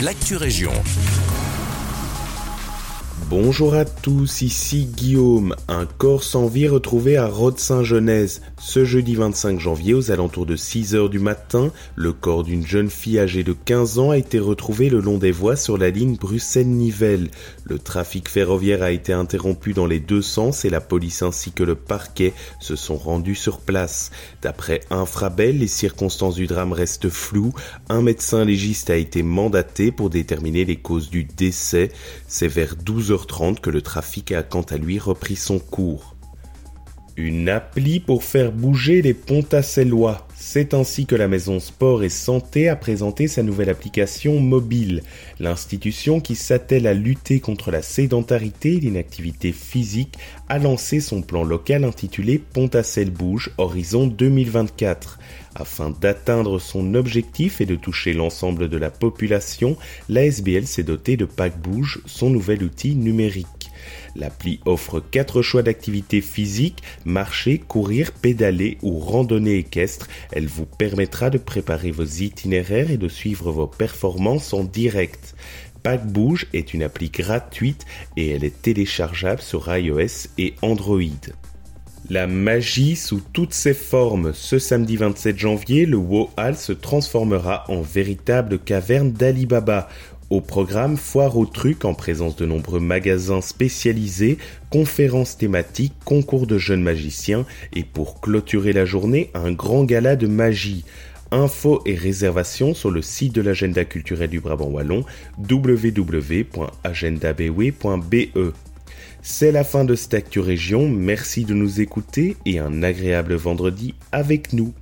l'actu région. Bonjour à tous, ici Guillaume. Un corps sans vie retrouvé à Rode-Saint-Genèse. Ce jeudi 25 janvier, aux alentours de 6 heures du matin, le corps d'une jeune fille âgée de 15 ans a été retrouvé le long des voies sur la ligne Bruxelles-Nivelles. Le trafic ferroviaire a été interrompu dans les deux sens et la police ainsi que le parquet se sont rendus sur place. D'après Infrabel, les circonstances du drame restent floues. Un médecin légiste a été mandaté pour déterminer les causes du décès. C'est vers 12 h 30 que le trafic a quant à lui repris son cours. Une appli pour faire bouger les pontacellois. C'est ainsi que la maison Sport et Santé a présenté sa nouvelle application mobile. L'institution qui s'attelle à lutter contre la sédentarité et l'inactivité physique a lancé son plan local intitulé Pontacelle Bouge Horizon 2024. Afin d'atteindre son objectif et de toucher l'ensemble de la population, la SBL s'est dotée de Pack Bouge, son nouvel outil numérique. L'appli offre quatre choix d'activités physiques, marcher, courir, pédaler ou randonnée équestre. Elle vous permettra de préparer vos itinéraires et de suivre vos performances en direct. Pack Bouge est une appli gratuite et elle est téléchargeable sur iOS et Android. La magie sous toutes ses formes. Ce samedi 27 janvier, le Wo Hall se transformera en véritable caverne d'Alibaba. Au programme, foire aux trucs en présence de nombreux magasins spécialisés, conférences thématiques, concours de jeunes magiciens et pour clôturer la journée, un grand gala de magie. Infos et réservations sur le site de l'agenda culturel du Brabant Wallon www.agendabewe.be. C'est la fin de cette Actu Région, merci de nous écouter et un agréable vendredi avec nous.